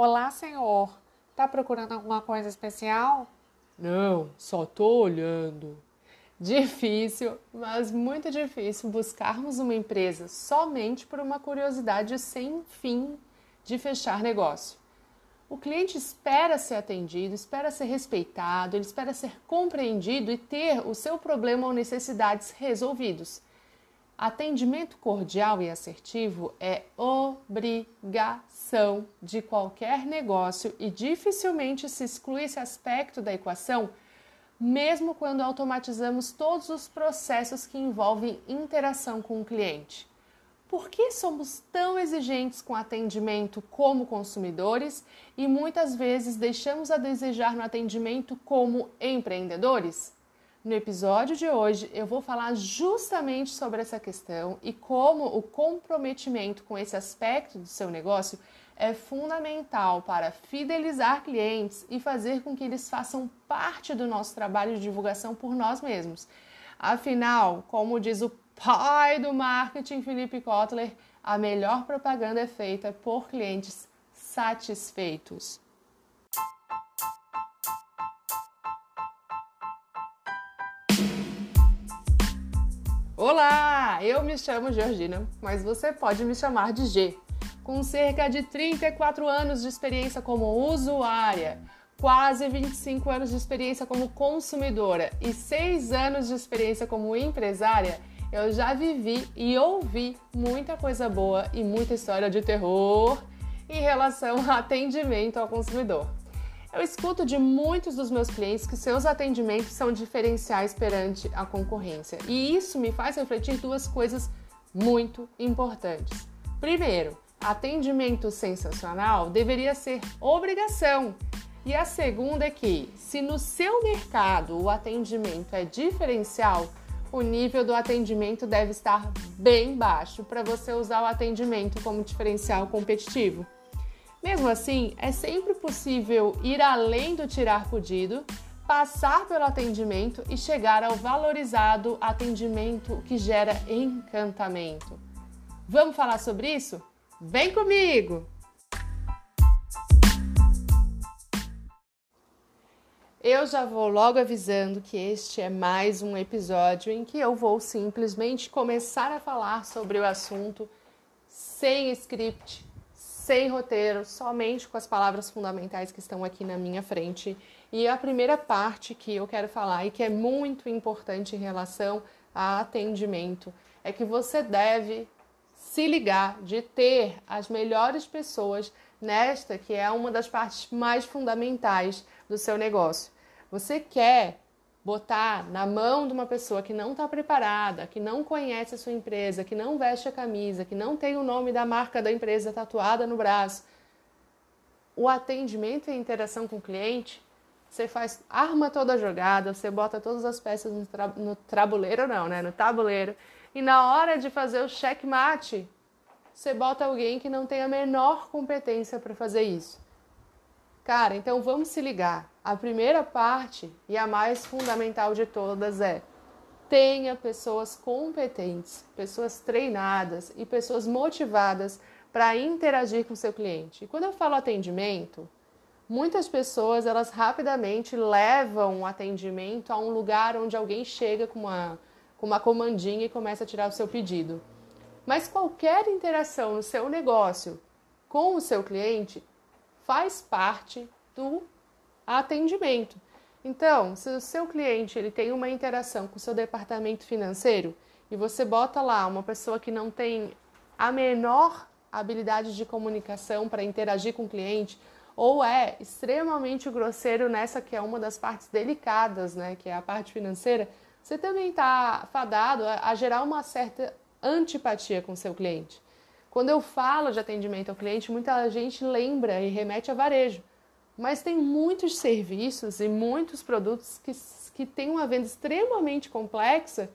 Olá, senhor. Tá procurando alguma coisa especial? Não, só tô olhando. Difícil, mas muito difícil buscarmos uma empresa somente por uma curiosidade sem fim de fechar negócio. O cliente espera ser atendido, espera ser respeitado, ele espera ser compreendido e ter o seu problema ou necessidades resolvidos. Atendimento cordial e assertivo é obrigação de qualquer negócio e dificilmente se exclui esse aspecto da equação, mesmo quando automatizamos todos os processos que envolvem interação com o cliente. Por que somos tão exigentes com atendimento como consumidores e muitas vezes deixamos a desejar no atendimento como empreendedores? No episódio de hoje, eu vou falar justamente sobre essa questão e como o comprometimento com esse aspecto do seu negócio é fundamental para fidelizar clientes e fazer com que eles façam parte do nosso trabalho de divulgação por nós mesmos. Afinal, como diz o pai do marketing, Felipe Kotler, a melhor propaganda é feita por clientes satisfeitos. Olá, eu me chamo Georgina, mas você pode me chamar de G. Com cerca de 34 anos de experiência como usuária, quase 25 anos de experiência como consumidora e 6 anos de experiência como empresária, eu já vivi e ouvi muita coisa boa e muita história de terror em relação ao atendimento ao consumidor. Eu escuto de muitos dos meus clientes que seus atendimentos são diferenciais perante a concorrência. E isso me faz refletir duas coisas muito importantes. Primeiro, atendimento sensacional deveria ser obrigação. E a segunda é que, se no seu mercado o atendimento é diferencial, o nível do atendimento deve estar bem baixo para você usar o atendimento como diferencial competitivo. Mesmo assim, é sempre possível ir além do tirar pedido, passar pelo atendimento e chegar ao valorizado atendimento que gera encantamento. Vamos falar sobre isso? Vem comigo! Eu já vou logo avisando que este é mais um episódio em que eu vou simplesmente começar a falar sobre o assunto sem script, sem roteiro, somente com as palavras fundamentais que estão aqui na minha frente. E a primeira parte que eu quero falar e que é muito importante em relação a atendimento é que você deve se ligar de ter as melhores pessoas nesta que é uma das partes mais fundamentais do seu negócio. Você quer botar na mão de uma pessoa que não está preparada, que não conhece a sua empresa, que não veste a camisa, que não tem o nome da marca da empresa tatuada no braço, o atendimento e a interação com o cliente, você faz, arma toda a jogada, você bota todas as peças no, tra, no tabuleiro, não, né? No tabuleiro. E na hora de fazer o checkmate, você bota alguém que não tem a menor competência para fazer isso. Cara, então vamos se ligar. A primeira parte e a mais fundamental de todas é: tenha pessoas competentes, pessoas treinadas e pessoas motivadas para interagir com seu cliente. E quando eu falo atendimento, muitas pessoas elas rapidamente levam o atendimento a um lugar onde alguém chega com uma, com uma comandinha e começa a tirar o seu pedido. Mas qualquer interação no seu negócio com o seu cliente faz parte do atendimento. Então, se o seu cliente ele tem uma interação com o seu departamento financeiro e você bota lá uma pessoa que não tem a menor habilidade de comunicação para interagir com o cliente ou é extremamente grosseiro nessa que é uma das partes delicadas, né, que é a parte financeira, você também está fadado a, a gerar uma certa antipatia com o seu cliente. Quando eu falo de atendimento ao cliente, muita gente lembra e remete a varejo. Mas tem muitos serviços e muitos produtos que, que têm uma venda extremamente complexa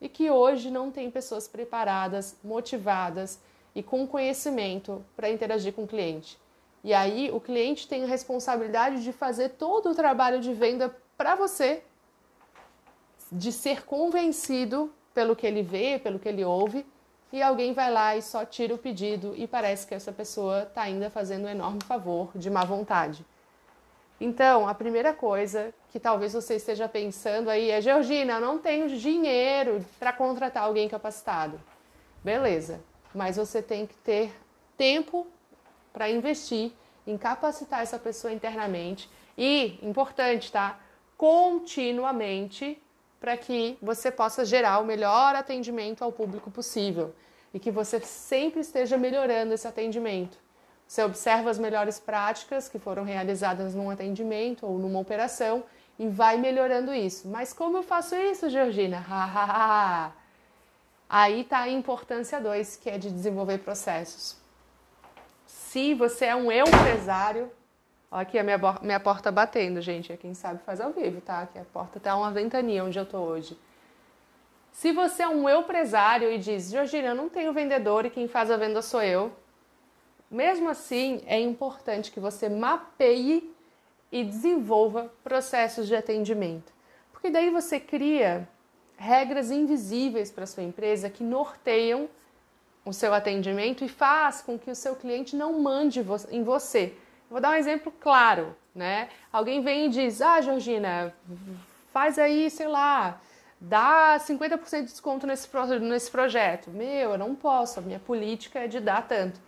e que hoje não tem pessoas preparadas, motivadas e com conhecimento para interagir com o cliente. E aí o cliente tem a responsabilidade de fazer todo o trabalho de venda para você, de ser convencido pelo que ele vê, pelo que ele ouve, e alguém vai lá e só tira o pedido e parece que essa pessoa está ainda fazendo um enorme favor de má vontade. Então, a primeira coisa que talvez você esteja pensando aí é: Georgina, eu não tenho dinheiro para contratar alguém capacitado. Beleza, mas você tem que ter tempo para investir em capacitar essa pessoa internamente e, importante, tá? Continuamente para que você possa gerar o melhor atendimento ao público possível e que você sempre esteja melhorando esse atendimento. Você observa as melhores práticas que foram realizadas num atendimento ou numa operação e vai melhorando isso. Mas como eu faço isso, Georgina? Aí está a importância 2, que é de desenvolver processos. Se você é um empresário, Ó, aqui a minha, minha porta batendo, gente. É quem sabe faz ao vivo, tá? Aqui a porta tá uma ventania onde eu tô hoje. Se você é um empresário e diz, Georgina, eu não tenho vendedor e quem faz a venda sou eu, mesmo assim é importante que você mapeie e desenvolva processos de atendimento. Porque daí você cria regras invisíveis para sua empresa que norteiam o seu atendimento e faz com que o seu cliente não mande em você Vou dar um exemplo claro, né? Alguém vem e diz: Ah, Georgina, faz aí, sei lá, dá 50% de desconto nesse, nesse projeto. Meu, eu não posso, a minha política é de dar tanto.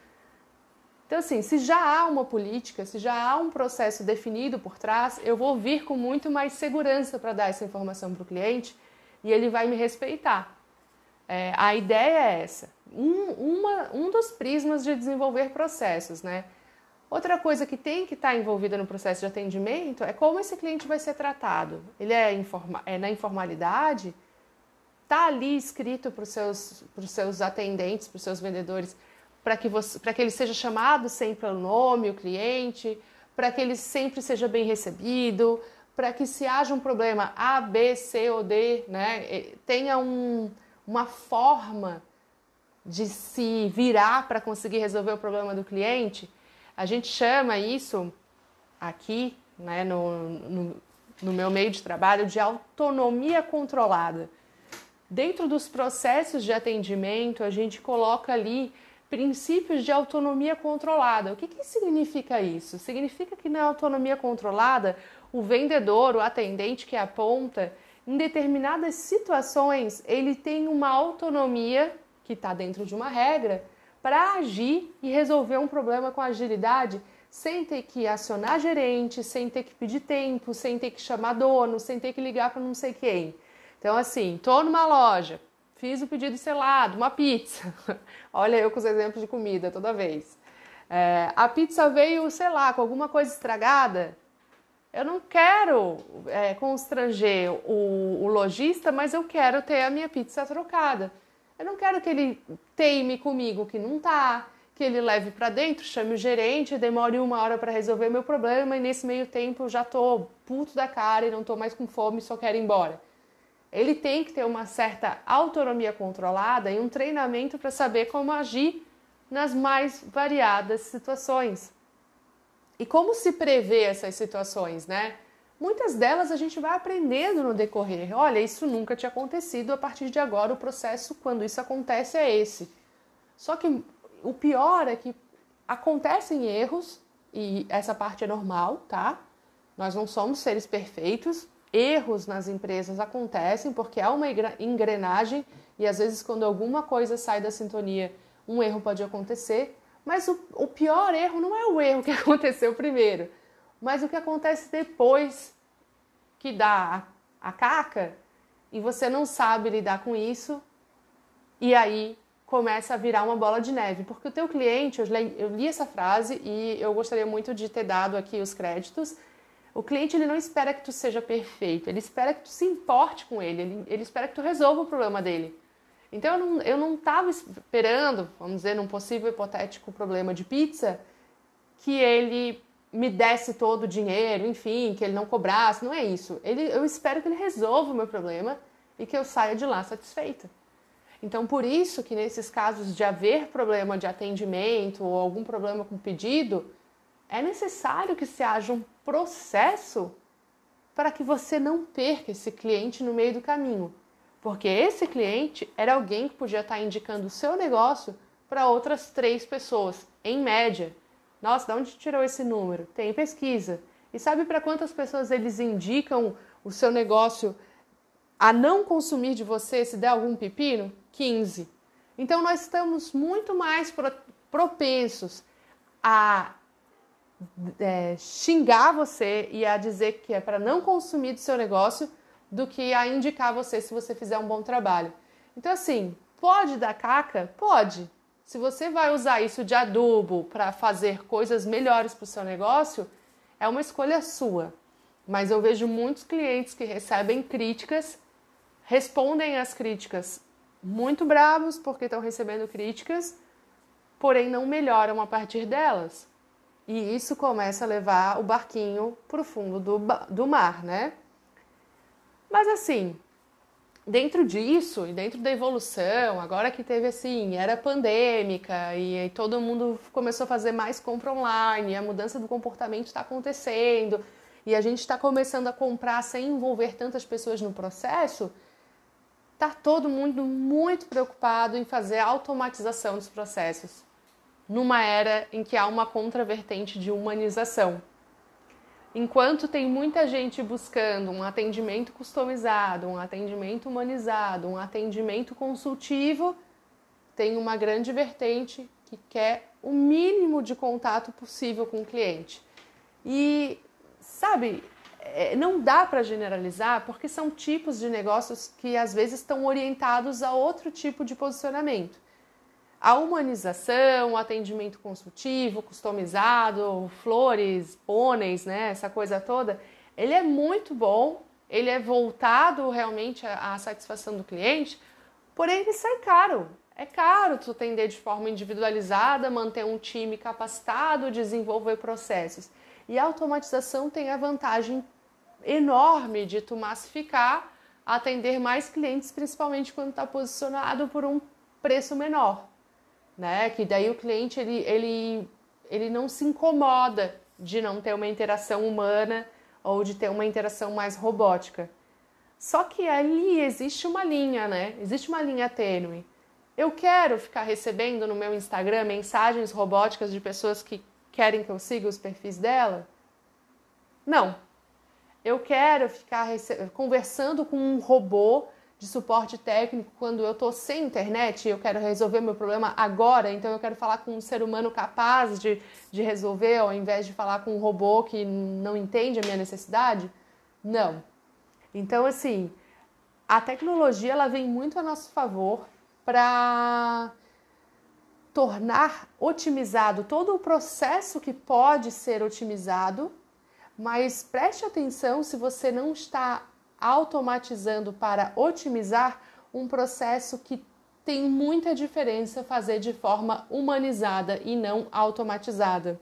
Então, assim, se já há uma política, se já há um processo definido por trás, eu vou vir com muito mais segurança para dar essa informação para o cliente e ele vai me respeitar. É, a ideia é essa. Um, uma, um dos prismas de desenvolver processos, né? Outra coisa que tem que estar tá envolvida no processo de atendimento é como esse cliente vai ser tratado. Ele é, informa é na informalidade? Está ali escrito para os seus, seus atendentes, para os seus vendedores, para que, que ele seja chamado sempre pelo nome, o cliente, para que ele sempre seja bem recebido, para que se haja um problema A, B, C ou D, né, tenha um, uma forma de se virar para conseguir resolver o problema do cliente a gente chama isso aqui, né, no, no, no meu meio de trabalho, de autonomia controlada. Dentro dos processos de atendimento, a gente coloca ali princípios de autonomia controlada. O que, que significa isso? Significa que na autonomia controlada, o vendedor, o atendente que aponta, em determinadas situações, ele tem uma autonomia que está dentro de uma regra para agir e resolver um problema com agilidade sem ter que acionar gerente, sem ter que pedir tempo, sem ter que chamar dono, sem ter que ligar para não sei quem. Então, assim, tô numa loja, fiz o pedido, de uma pizza. Olha eu com os exemplos de comida toda vez. É, a pizza veio, sei lá, com alguma coisa estragada. Eu não quero é, constranger o, o lojista, mas eu quero ter a minha pizza trocada. Eu não quero que ele teime comigo que não tá, que ele leve para dentro, chame o gerente, demore uma hora para resolver meu problema e nesse meio tempo eu já tô puto da cara e não tô mais com fome, só quero ir embora. Ele tem que ter uma certa autonomia controlada e um treinamento para saber como agir nas mais variadas situações. E como se prevê essas situações, né? Muitas delas a gente vai aprendendo no decorrer. Olha, isso nunca tinha acontecido, a partir de agora o processo, quando isso acontece, é esse. Só que o pior é que acontecem erros, e essa parte é normal, tá? Nós não somos seres perfeitos. Erros nas empresas acontecem porque há uma engrenagem e às vezes, quando alguma coisa sai da sintonia, um erro pode acontecer. Mas o, o pior erro não é o erro que aconteceu primeiro mas o que acontece depois que dá a caca e você não sabe lidar com isso e aí começa a virar uma bola de neve, porque o teu cliente, eu li, eu li essa frase e eu gostaria muito de ter dado aqui os créditos. O cliente ele não espera que tu seja perfeito, ele espera que tu se importe com ele, ele, ele espera que tu resolva o problema dele. Então eu não, eu não estava esperando, vamos dizer, num possível hipotético problema de pizza, que ele me desse todo o dinheiro, enfim, que ele não cobrasse, não é isso. Ele, eu espero que ele resolva o meu problema e que eu saia de lá satisfeita. Então, por isso que nesses casos de haver problema de atendimento ou algum problema com pedido, é necessário que se haja um processo para que você não perca esse cliente no meio do caminho. Porque esse cliente era alguém que podia estar indicando o seu negócio para outras três pessoas, em média. Nossa, de onde tirou esse número? Tem pesquisa. E sabe para quantas pessoas eles indicam o seu negócio a não consumir de você se der algum pepino? 15. Então nós estamos muito mais propensos a é, xingar você e a dizer que é para não consumir do seu negócio do que a indicar você se você fizer um bom trabalho. Então, assim, pode dar caca? Pode. Se você vai usar isso de adubo para fazer coisas melhores para o seu negócio, é uma escolha sua. Mas eu vejo muitos clientes que recebem críticas, respondem às críticas muito bravos porque estão recebendo críticas, porém não melhoram a partir delas. E isso começa a levar o barquinho para o fundo do, do mar, né? Mas assim, dentro disso e dentro da evolução, agora que teve assim, era pandêmica e, todo mundo começou a fazer mais compra online, a mudança do comportamento está acontecendo e a gente está começando a comprar sem envolver tantas pessoas no processo, tá todo mundo muito preocupado em fazer automatização dos processos, numa era em que há uma contravertente de humanização. Enquanto tem muita gente buscando um atendimento customizado, um atendimento humanizado, um atendimento consultivo, tem uma grande vertente que quer o mínimo de contato possível com o cliente. E, sabe, é, não dá para generalizar porque são tipos de negócios que às vezes estão orientados a outro tipo de posicionamento a humanização, o atendimento consultivo, customizado, flores, pôneis, né, essa coisa toda, ele é muito bom, ele é voltado realmente à satisfação do cliente, porém ele sai caro. É caro tu atender de forma individualizada, manter um time capacitado, desenvolver processos. E a automatização tem a vantagem enorme de tu massificar, atender mais clientes, principalmente quando está posicionado por um preço menor né? Que daí o cliente ele, ele, ele não se incomoda de não ter uma interação humana ou de ter uma interação mais robótica. Só que ali existe uma linha, né? Existe uma linha tênue. Eu quero ficar recebendo no meu Instagram mensagens robóticas de pessoas que querem que eu siga os perfis dela? Não. Eu quero ficar conversando com um robô de suporte técnico quando eu estou sem internet e eu quero resolver meu problema agora, então eu quero falar com um ser humano capaz de, de resolver ao invés de falar com um robô que não entende a minha necessidade? Não. Então, assim, a tecnologia ela vem muito a nosso favor para tornar otimizado todo o processo que pode ser otimizado, mas preste atenção se você não está automatizando para otimizar um processo que tem muita diferença fazer de forma humanizada e não automatizada.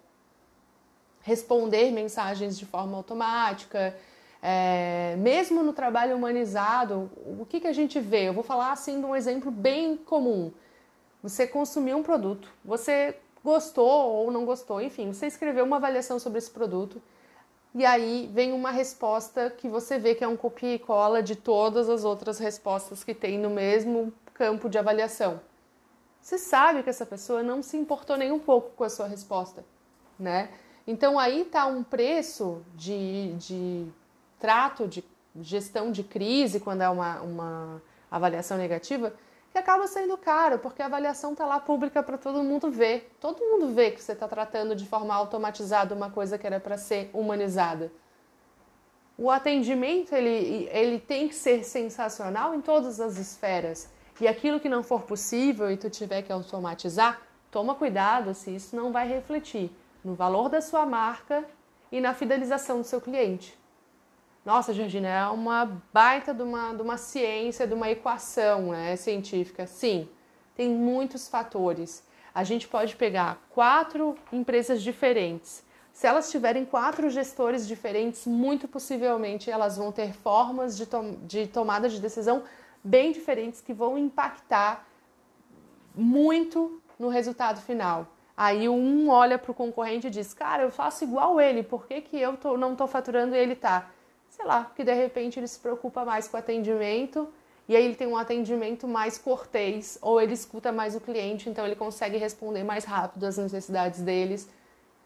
Responder mensagens de forma automática, é, mesmo no trabalho humanizado, o que, que a gente vê? Eu vou falar assim de um exemplo bem comum. Você consumiu um produto, você gostou ou não gostou, enfim, você escreveu uma avaliação sobre esse produto e aí vem uma resposta que você vê que é um copia e cola de todas as outras respostas que tem no mesmo campo de avaliação. Você sabe que essa pessoa não se importou nem um pouco com a sua resposta, né? Então aí está um preço de, de trato, de gestão de crise, quando é uma, uma avaliação negativa, que acaba sendo caro, porque a avaliação está lá pública para todo mundo ver. Todo mundo vê que você está tratando de forma automatizada uma coisa que era para ser humanizada. O atendimento ele, ele tem que ser sensacional em todas as esferas. E aquilo que não for possível e tu tiver que automatizar, toma cuidado se isso não vai refletir no valor da sua marca e na fidelização do seu cliente. Nossa, Georgina, é uma baita de uma, de uma ciência, de uma equação né, científica. Sim, tem muitos fatores. A gente pode pegar quatro empresas diferentes. Se elas tiverem quatro gestores diferentes, muito possivelmente elas vão ter formas de, to de tomada de decisão bem diferentes que vão impactar muito no resultado final. Aí um olha para o concorrente e diz: Cara, eu faço igual ele, por que, que eu tô, não estou faturando e ele está? Sei lá, que de repente ele se preocupa mais com o atendimento e aí ele tem um atendimento mais cortês, ou ele escuta mais o cliente, então ele consegue responder mais rápido às necessidades deles,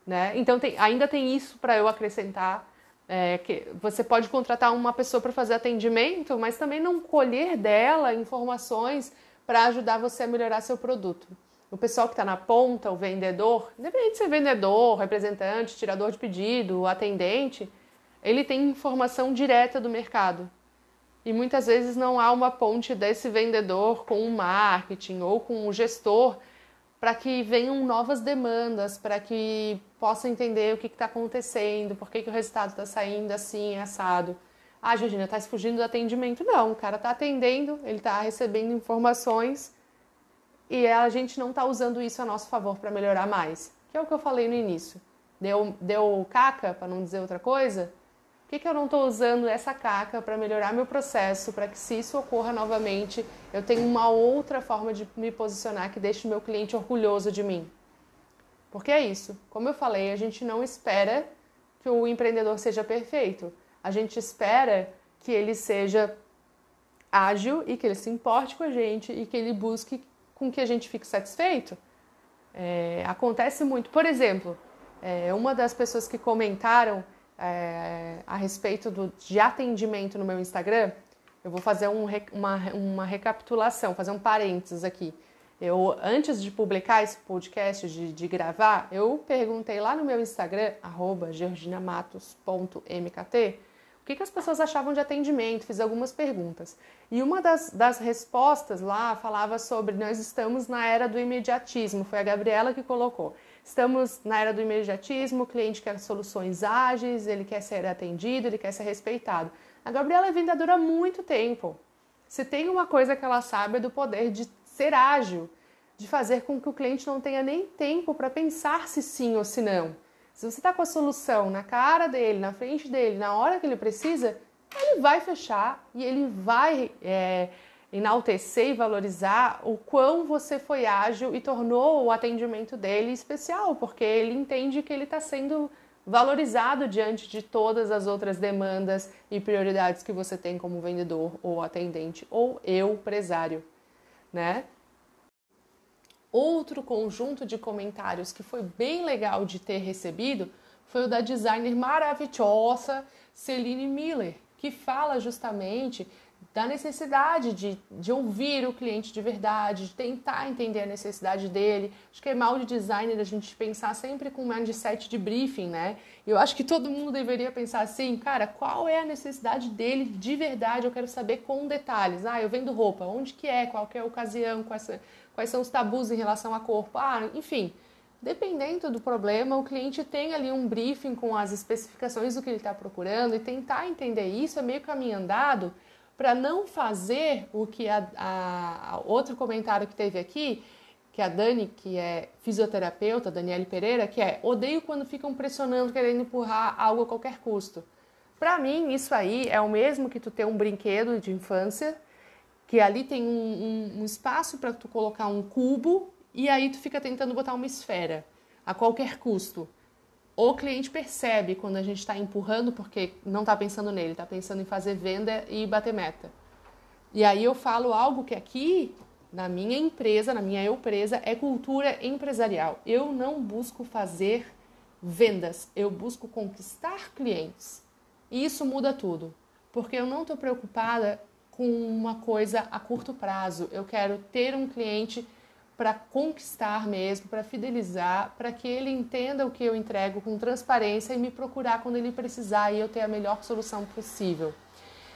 né? Então tem, ainda tem isso para eu acrescentar, é, que você pode contratar uma pessoa para fazer atendimento, mas também não colher dela informações para ajudar você a melhorar seu produto. O pessoal que está na ponta, o vendedor, independente de ser vendedor, representante, tirador de pedido, atendente, ele tem informação direta do mercado. E muitas vezes não há uma ponte desse vendedor com o marketing ou com o gestor para que venham novas demandas, para que possa entender o que está acontecendo, por que, que o resultado está saindo assim, assado. Ah, Georgina, está fugindo do atendimento. Não, o cara está atendendo, ele está recebendo informações e a gente não está usando isso a nosso favor para melhorar mais. Que é o que eu falei no início. Deu, deu caca, para não dizer outra coisa? Que, que eu não estou usando essa caca para melhorar meu processo, para que se isso ocorra novamente, eu tenha uma outra forma de me posicionar que deixe meu cliente orgulhoso de mim? Porque é isso. Como eu falei, a gente não espera que o empreendedor seja perfeito. A gente espera que ele seja ágil e que ele se importe com a gente e que ele busque com que a gente fique satisfeito. É, acontece muito. Por exemplo, é, uma das pessoas que comentaram é, a respeito do, de atendimento no meu Instagram, eu vou fazer um, uma, uma recapitulação, fazer um parênteses aqui. Eu, antes de publicar esse podcast, de, de gravar, eu perguntei lá no meu Instagram, georginamatos.mkt, o que, que as pessoas achavam de atendimento, fiz algumas perguntas. E uma das, das respostas lá falava sobre nós estamos na era do imediatismo, foi a Gabriela que colocou. Estamos na era do imediatismo, o cliente quer soluções ágeis, ele quer ser atendido, ele quer ser respeitado. A Gabriela é vendedora há muito tempo. Se tem uma coisa que ela sabe é do poder de ser ágil, de fazer com que o cliente não tenha nem tempo para pensar se sim ou se não. Se você está com a solução na cara dele, na frente dele, na hora que ele precisa, ele vai fechar e ele vai é, enaltecer e valorizar o quão você foi ágil e tornou o atendimento dele especial, porque ele entende que ele está sendo valorizado diante de todas as outras demandas e prioridades que você tem como vendedor ou atendente ou eu, empresário, né? Outro conjunto de comentários que foi bem legal de ter recebido foi o da designer maravilhosa Celine Miller, que fala justamente da necessidade de, de ouvir o cliente de verdade, de tentar entender a necessidade dele. Acho que é mal de designer a gente pensar sempre com um mindset de briefing, né? Eu acho que todo mundo deveria pensar assim, cara, qual é a necessidade dele de verdade? Eu quero saber com detalhes. Ah, eu vendo roupa, onde que é, qual que é a ocasião, quais, quais são os tabus em relação a corpo. Ah, enfim, dependendo do problema, o cliente tem ali um briefing com as especificações do que ele está procurando e tentar entender isso é meio caminho andado para não fazer o que a, a, a, outro comentário que teve aqui, que a Dani, que é fisioterapeuta, Daniele Pereira, que é odeio quando ficam pressionando, querendo empurrar algo a qualquer custo. Para mim, isso aí é o mesmo que tu ter um brinquedo de infância, que ali tem um, um, um espaço para tu colocar um cubo e aí tu fica tentando botar uma esfera a qualquer custo o cliente percebe quando a gente está empurrando porque não está pensando nele, está pensando em fazer venda e bater meta. E aí eu falo algo que aqui na minha empresa, na minha empresa, é cultura empresarial. Eu não busco fazer vendas, eu busco conquistar clientes. E isso muda tudo, porque eu não estou preocupada com uma coisa a curto prazo. Eu quero ter um cliente para conquistar mesmo, para fidelizar, para que ele entenda o que eu entrego com transparência e me procurar quando ele precisar e eu ter a melhor solução possível.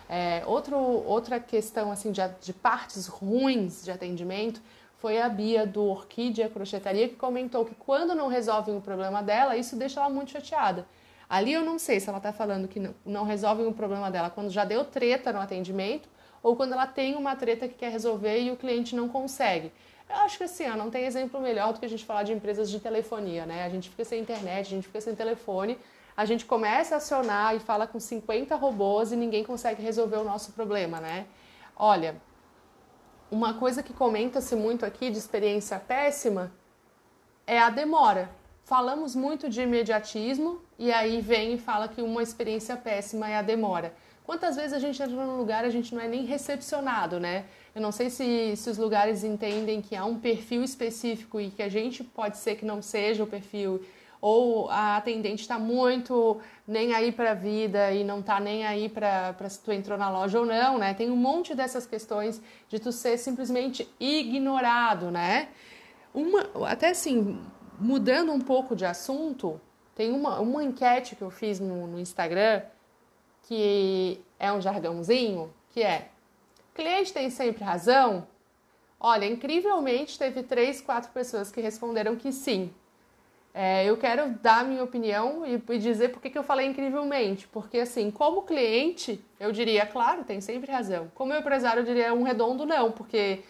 É, outro, outra questão assim de, de partes ruins de atendimento foi a Bia do Orquídea Crochetaria que comentou que quando não resolvem o problema dela, isso deixa ela muito chateada. Ali eu não sei se ela está falando que não, não resolvem o problema dela quando já deu treta no atendimento ou quando ela tem uma treta que quer resolver e o cliente não consegue. Eu acho que assim, ó, não tem exemplo melhor do que a gente falar de empresas de telefonia, né? A gente fica sem internet, a gente fica sem telefone, a gente começa a acionar e fala com 50 robôs e ninguém consegue resolver o nosso problema, né? Olha, uma coisa que comenta-se muito aqui de experiência péssima é a demora. Falamos muito de imediatismo e aí vem e fala que uma experiência péssima é a demora. Quantas vezes a gente entra num lugar e a gente não é nem recepcionado, né? Eu não sei se, se os lugares entendem que há um perfil específico e que a gente pode ser que não seja o perfil, ou a atendente está muito nem aí para a vida e não está nem aí para se tu entrou na loja ou não, né? Tem um monte dessas questões de tu ser simplesmente ignorado, né? Uma, até assim, mudando um pouco de assunto, tem uma, uma enquete que eu fiz no, no Instagram que é um jargãozinho, que é cliente tem sempre razão? Olha, incrivelmente teve três, quatro pessoas que responderam que sim. É, eu quero dar minha opinião e, e dizer por que eu falei incrivelmente. Porque, assim, como cliente, eu diria, claro, tem sempre razão. Como empresário, eu diria um redondo não, porque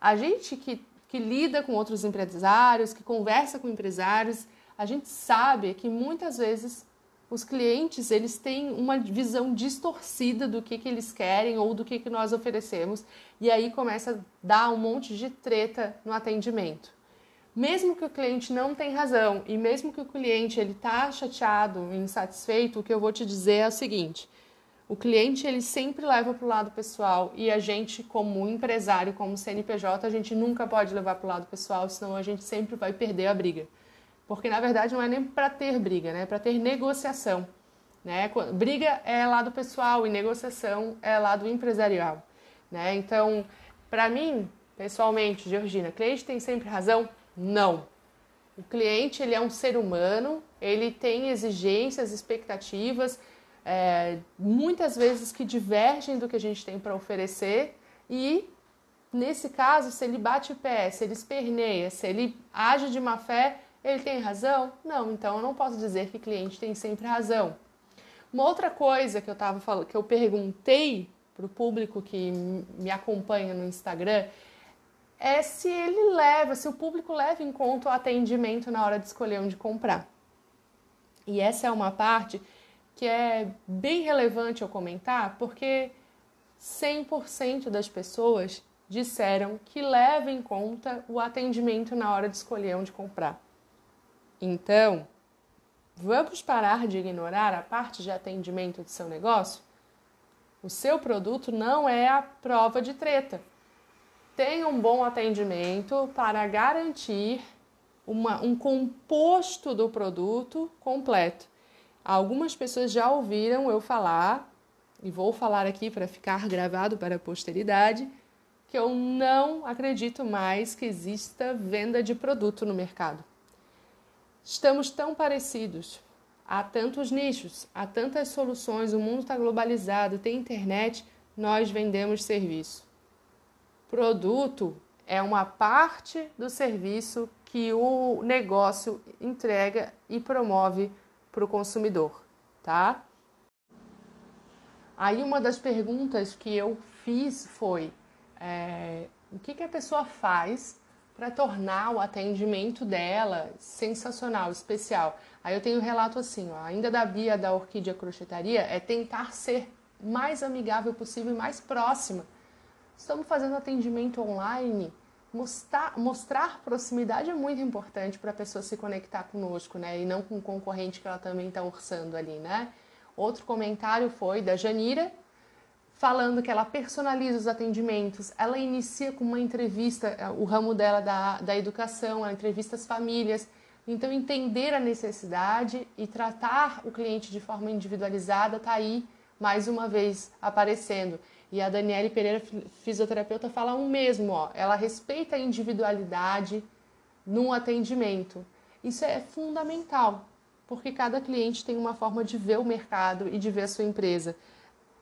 a gente que, que lida com outros empresários, que conversa com empresários, a gente sabe que muitas vezes os clientes eles têm uma visão distorcida do que, que eles querem ou do que, que nós oferecemos e aí começa a dar um monte de treta no atendimento. Mesmo que o cliente não tenha razão e mesmo que o cliente ele está chateado, insatisfeito, o que eu vou te dizer é o seguinte: o cliente ele sempre leva para o lado pessoal e a gente como empresário, como CNPJ, a gente nunca pode levar para o lado pessoal, senão a gente sempre vai perder a briga. Porque na verdade não é nem para ter briga, né? É para ter negociação. Né? Briga é lado pessoal e negociação é lado empresarial. Né? Então, para mim, pessoalmente, Georgina, cliente tem sempre razão? Não. O cliente ele é um ser humano, ele tem exigências, expectativas, é, muitas vezes que divergem do que a gente tem para oferecer e nesse caso, se ele bate o pé, se ele esperneia, se ele age de má fé, ele tem razão? Não, então eu não posso dizer que cliente tem sempre razão. Uma outra coisa que eu tava falando, que eu perguntei para o público que me acompanha no Instagram é se ele leva, se o público leva em conta o atendimento na hora de escolher onde comprar. E essa é uma parte que é bem relevante eu comentar, porque 100% das pessoas disseram que leva em conta o atendimento na hora de escolher onde comprar. Então, vamos parar de ignorar a parte de atendimento do seu negócio? O seu produto não é a prova de treta. Tenha um bom atendimento para garantir uma, um composto do produto completo. Algumas pessoas já ouviram eu falar, e vou falar aqui para ficar gravado para a posteridade, que eu não acredito mais que exista venda de produto no mercado. Estamos tão parecidos. Há tantos nichos, há tantas soluções, o mundo está globalizado, tem internet, nós vendemos serviço. Produto é uma parte do serviço que o negócio entrega e promove para o consumidor, tá? Aí uma das perguntas que eu fiz foi é, o que, que a pessoa faz para tornar o atendimento dela sensacional, especial. Aí eu tenho um relato assim, ó, ainda da Bia da Orquídea Crochetaria, é tentar ser mais amigável possível e mais próxima. Estamos fazendo atendimento online, mostrar, mostrar proximidade é muito importante para a pessoa se conectar conosco, né? E não com o concorrente que ela também está orçando ali, né? Outro comentário foi da Janira, falando que ela personaliza os atendimentos, ela inicia com uma entrevista, é, o ramo dela da, da educação, ela entrevista as famílias. Então, entender a necessidade e tratar o cliente de forma individualizada está aí, mais uma vez, aparecendo. E a Daniele Pereira, fisioterapeuta, fala o mesmo, ó, ela respeita a individualidade no atendimento. Isso é fundamental, porque cada cliente tem uma forma de ver o mercado e de ver a sua empresa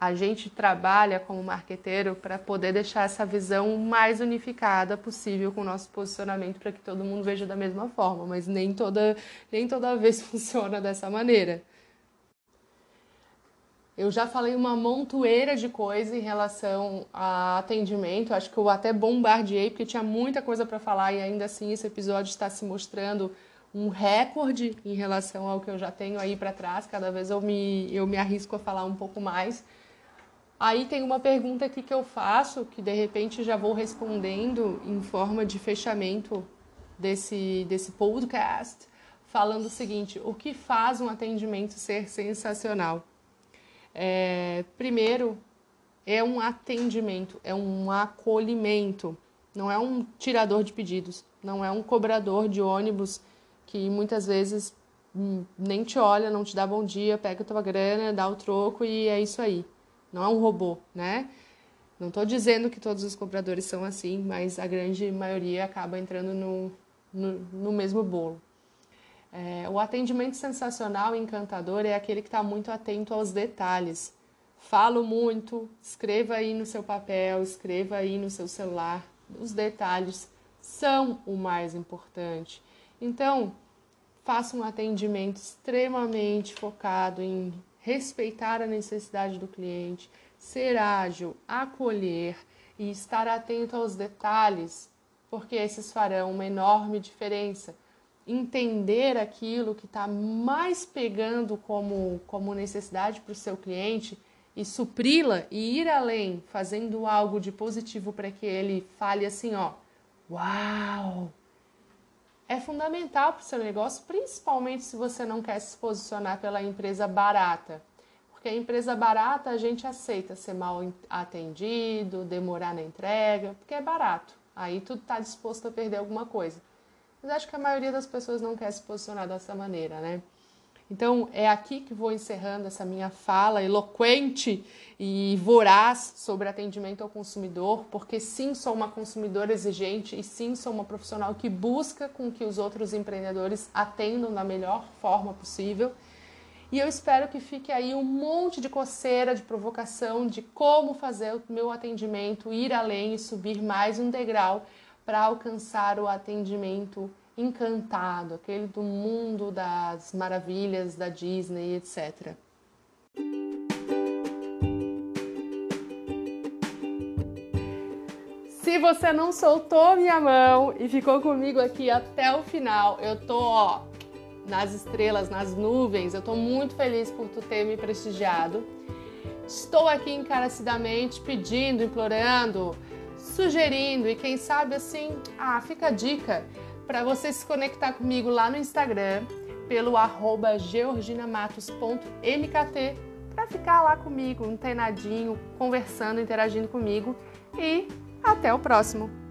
a gente trabalha como marqueteiro para poder deixar essa visão mais unificada possível com o nosso posicionamento para que todo mundo veja da mesma forma, mas nem toda, nem toda vez funciona dessa maneira. Eu já falei uma montoeira de coisa em relação a atendimento, acho que eu até bombardeei porque tinha muita coisa para falar e ainda assim esse episódio está se mostrando um recorde em relação ao que eu já tenho aí para trás. Cada vez eu me, eu me arrisco a falar um pouco mais. Aí tem uma pergunta aqui que eu faço, que de repente já vou respondendo em forma de fechamento desse, desse podcast, falando o seguinte: o que faz um atendimento ser sensacional? É, primeiro, é um atendimento, é um acolhimento, não é um tirador de pedidos, não é um cobrador de ônibus que muitas vezes hum, nem te olha, não te dá bom dia, pega tua grana, dá o troco e é isso aí. Não é um robô, né? Não estou dizendo que todos os cobradores são assim, mas a grande maioria acaba entrando no, no, no mesmo bolo. É, o atendimento sensacional e encantador é aquele que está muito atento aos detalhes. Falo muito, escreva aí no seu papel, escreva aí no seu celular. Os detalhes são o mais importante. Então, faça um atendimento extremamente focado em respeitar a necessidade do cliente, ser ágil, acolher e estar atento aos detalhes, porque esses farão uma enorme diferença. Entender aquilo que está mais pegando como, como necessidade para o seu cliente e supri-la e ir além, fazendo algo de positivo para que ele fale assim, ó, uau! É fundamental para o seu negócio, principalmente se você não quer se posicionar pela empresa barata. Porque a empresa barata a gente aceita ser mal atendido, demorar na entrega, porque é barato. Aí tudo está disposto a perder alguma coisa. Mas acho que a maioria das pessoas não quer se posicionar dessa maneira, né? Então é aqui que vou encerrando essa minha fala eloquente e voraz sobre atendimento ao consumidor, porque sim, sou uma consumidora exigente e sim, sou uma profissional que busca com que os outros empreendedores atendam da melhor forma possível. E eu espero que fique aí um monte de coceira, de provocação de como fazer o meu atendimento ir além e subir mais um degrau para alcançar o atendimento encantado, aquele do mundo das maravilhas da Disney, etc. Se você não soltou minha mão e ficou comigo aqui até o final, eu tô ó, nas estrelas, nas nuvens. Eu estou muito feliz por tu ter me prestigiado. Estou aqui encarecidamente pedindo, implorando, sugerindo e quem sabe assim, ah, fica a dica para você se conectar comigo lá no Instagram pelo arroba georginamatos.mkt para ficar lá comigo, treinadinho, conversando, interagindo comigo e até o próximo!